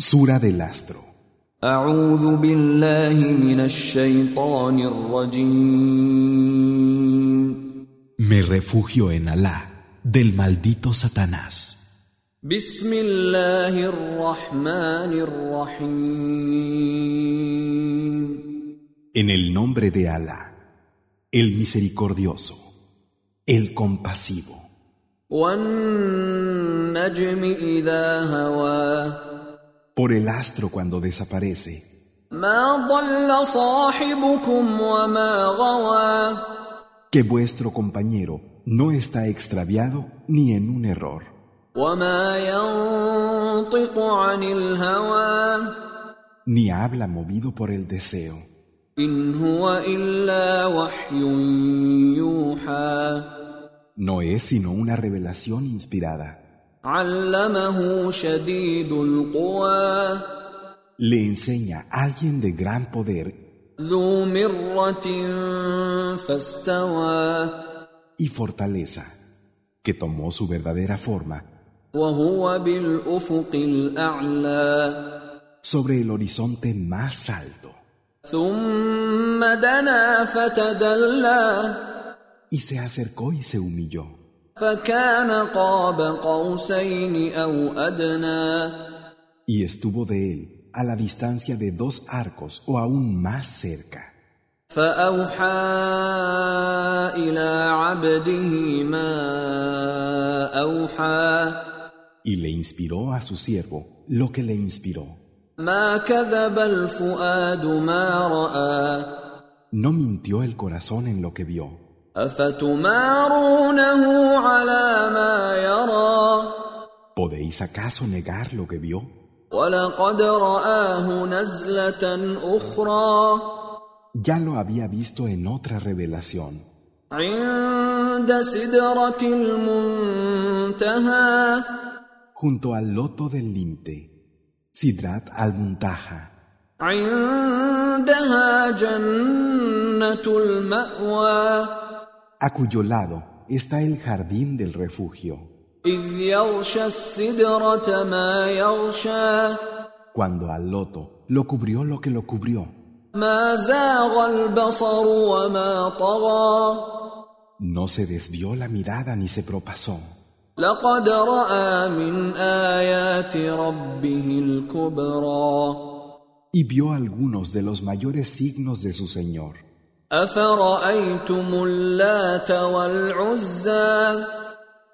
Sura del Astro. Me refugio en Alá del maldito Satanás. En el nombre de Alá, el misericordioso, el compasivo por el astro cuando desaparece. Que vuestro compañero no está extraviado ni en un error. Ni habla movido por el deseo. No es sino una revelación inspirada. Le enseña a alguien de gran poder. y fortaleza, que tomó su verdadera forma. sobre el horizonte más alto. Y se acercó y se humilló. فكان قاب قوسين أو أدنى y estuvo de él a la distancia de dos arcos o aún más cerca. فأوحى إلى عبده ما أوحى Y le inspiró a su siervo lo que le inspiró. ما كذب الفؤاد ما رأى No mintió el corazón en lo que vio. أفتمارونه على ما يرى ¿Podéis acaso negar lo que vio? Ya lo había visto en otra revelación, junto al loto del límite, Sidrat al-Muntaha. عندها جنة المأوى a cuyo lado está el jardín del refugio. Cuando al loto lo cubrió lo que lo cubrió. No se desvió la mirada ni se propasó. Y vio algunos de los mayores signos de su Señor.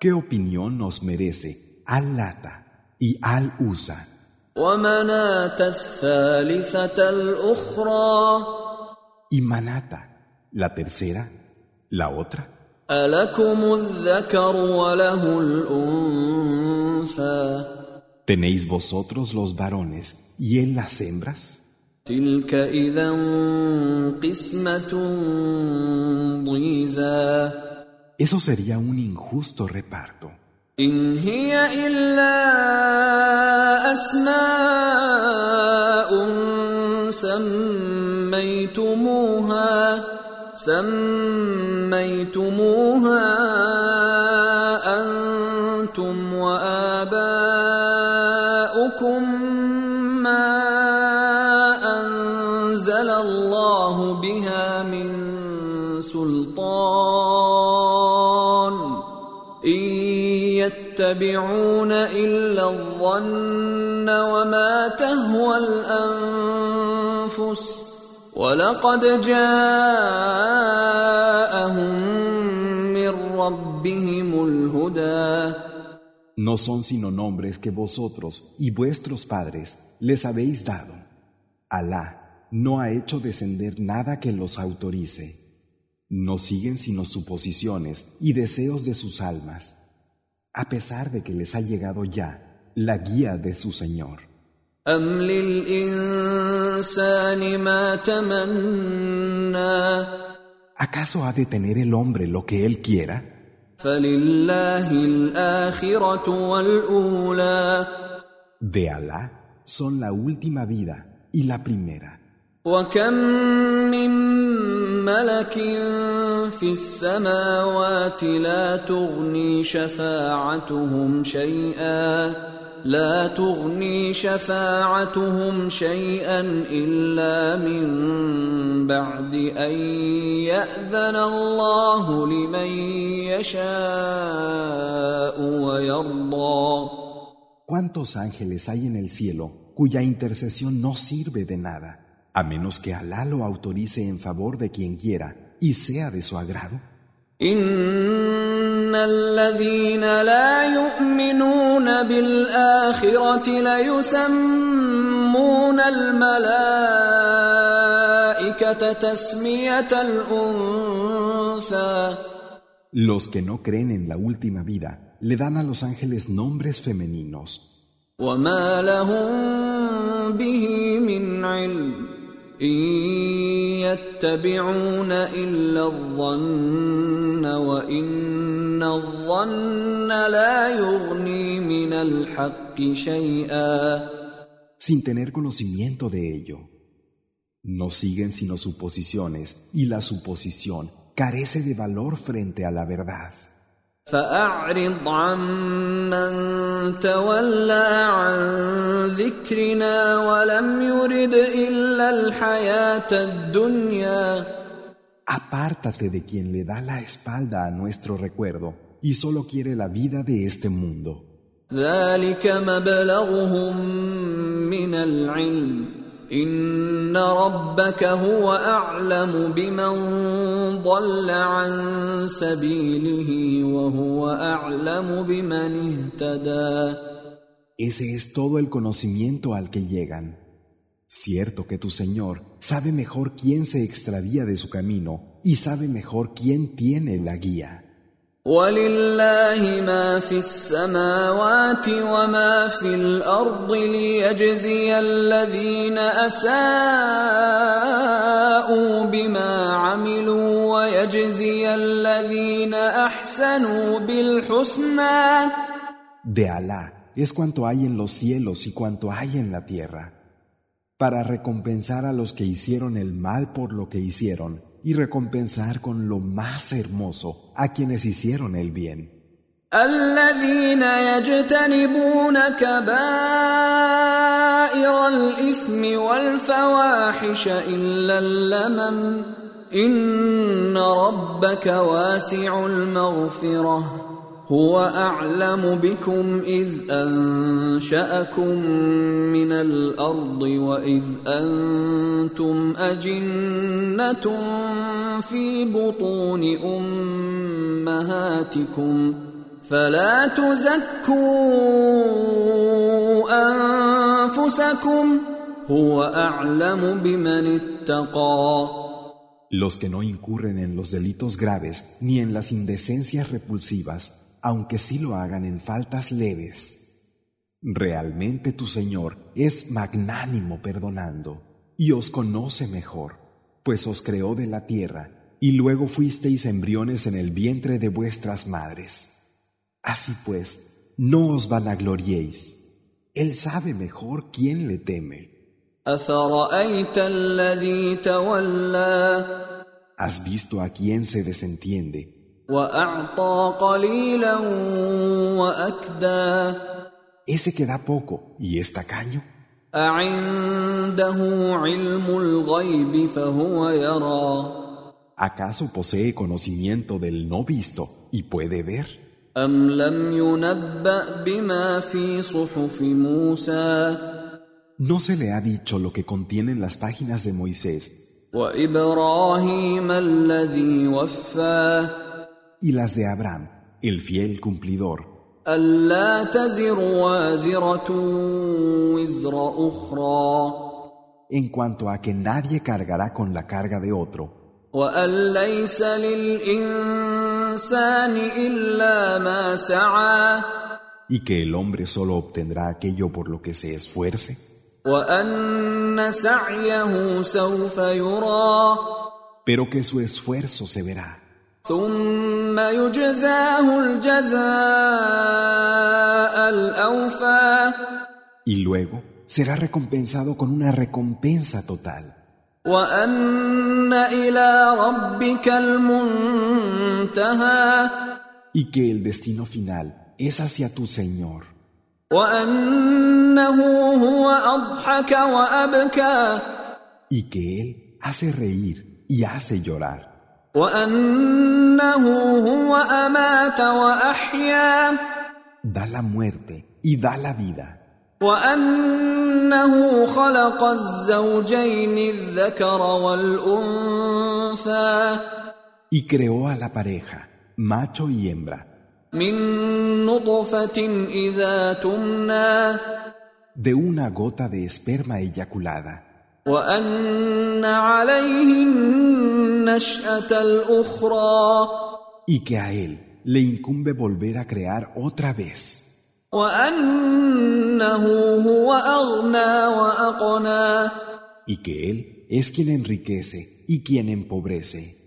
¿Qué opinión nos merece Al-Lata y Al-Usa? Y Manata, la tercera, la otra. ¿Tenéis vosotros los varones y él las hembras? تلك إذا قسمة ضيزى Eso sería un injusto reparto. إن هي إلا أسماء سميتموها سميتموها أنتم وآباؤكم يتبعون إلا الظن وما تهوى الأنفس ولقد جاءهم من ربهم الهدى No son sino nombres que vosotros y vuestros padres les habéis dado. Alá no ha hecho descender nada que los autorice. No siguen sino suposiciones y deseos de sus almas, a pesar de que les ha llegado ya la guía de su Señor. ¿Acaso ha de tener el hombre lo que él quiera? De Alá son la última vida y la primera. وكم من ملك في السماوات لا تغني شفاعتهم شيئا لا تغني شفاعتهم شيئا الا من بعد ان ياذن الله لمن يشاء ويرضى ¿Cuántos ángeles hay en el cielo cuya intercesión no sirve de nada, a menos que Alá lo autorice en favor de quien quiera y sea de su agrado? ان الذين لا يؤمنون بالاخره ليسمون الملائكه تسميه الانثى Los que no creen en la última vida le dan a los ángeles nombres femeninos. وما لهم به من علم ان يتبعون الا الظن وان الظن لا يغني من الحق شيئا sin tener conocimiento de ello. No siguen sino suposiciones y la suposición carece de valor frente a la verdad. فأعرض عمن تولى عن ذكرنا ولم يرد إلا الحياة الدنيا Apártate de quien le da la espalda a nuestro recuerdo y solo quiere la vida de este mundo. ذلك مبلغهم من العلم إن ربك هو أعلم بمن ضل عن سبيله وهو أعلم بمن اهتدى Ese es todo el conocimiento al que llegan. Cierto que tu Señor sabe mejor quién se extravía de su camino y sabe mejor quién tiene la guía. ولله ما في السماوات وما في الارض ليجزي الذين اساءوا بما عملوا ويجزي الذين احسنوا بالحسنى De Alá es cuanto hay en los cielos y cuanto hay en la tierra, para recompensar a los que hicieron el mal por lo que hicieron y recompensar con lo más hermoso a quienes hicieron el bien. الذين يجتنبون كبائر الاثم والفواحش الا اللمم ان ربك واسع المغفره هو أعلم بكم إذ أنشأكم من الأرض وإذ أنتم أجنة في بطون أمهاتكم فلا تزكوا أنفسكم هو أعلم بمن اتقى. Los que no incurren en los delitos graves ni en las indecencias repulsivas, aunque sí lo hagan en faltas leves. Realmente tu Señor es magnánimo perdonando y os conoce mejor, pues os creó de la tierra y luego fuisteis embriones en el vientre de vuestras madres. Así pues, no os vanagloriéis. Él sabe mejor quién le teme. ¿Has visto a quién se desentiende? Ese que da poco y es tacaño. ¿Acaso posee conocimiento del no visto y puede ver? ¿No se le ha dicho lo que contienen las páginas de Moisés? y las de Abraham, el fiel cumplidor, ألا تزر وازرة وزر أخرى en cuanto a que nadie cargará con la carga de otro, وأن ليس للإنسان إلا ما سعى y que el hombre solo obtendrá aquello por lo que se esfuerce, وأن سعيه سوف يرى pero que su esfuerzo se verá. ثم يجزاه الجزاء الأوفى y luego será recompensado con una recompensa total. وأن إلى ربك المنتهى Y que el destino final es hacia tu Señor. وأنه هو أضحك وأبكى y que Él hace reír y hace llorar, Da la muerte y da la vida. Y creó a la pareja, macho y hembra. De una gota de esperma eyaculada. Y que a él le incumbe volver a crear otra vez. Y que él es quien enriquece y quien empobrece.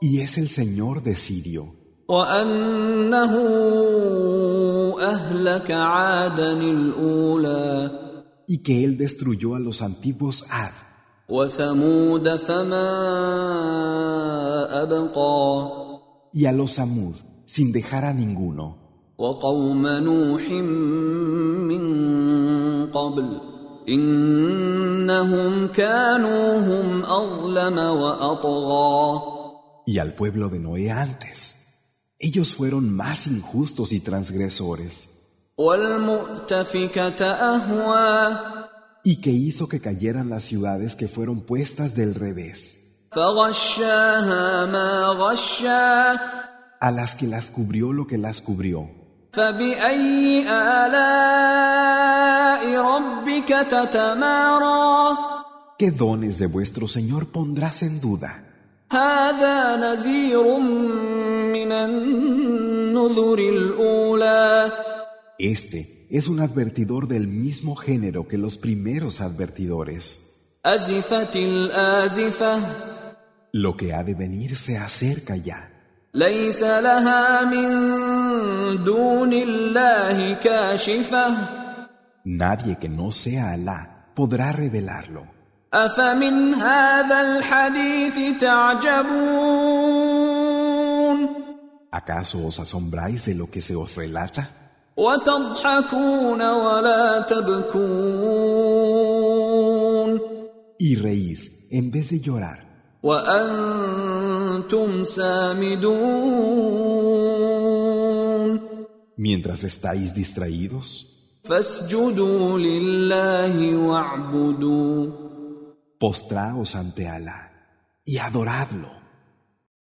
Y es el Señor de Sirio. وأنه أهلك عادا الأولى y que Él destruyó a los antiguos Ad, وثمود فما أبقى y a los Samud, sin dejar a ninguno, وقوم نوح من قبل إنهم كانوا هم أظلم وأطغى y al pueblo de Noé antes. Ellos fueron más injustos y transgresores. Y que hizo que cayeran las ciudades que fueron puestas del revés. A las que las cubrió lo que las cubrió. ¿Qué dones de vuestro Señor pondrás en duda? Este es un advertidor del mismo género que los primeros advertidores. Lo que ha de venir se acerca ya. Nadie que no sea Alá podrá revelarlo. ¿Acaso os asombráis de lo que se os relata? Y reís en vez de llorar. Mientras estáis distraídos, postraos ante Alá y adoradlo.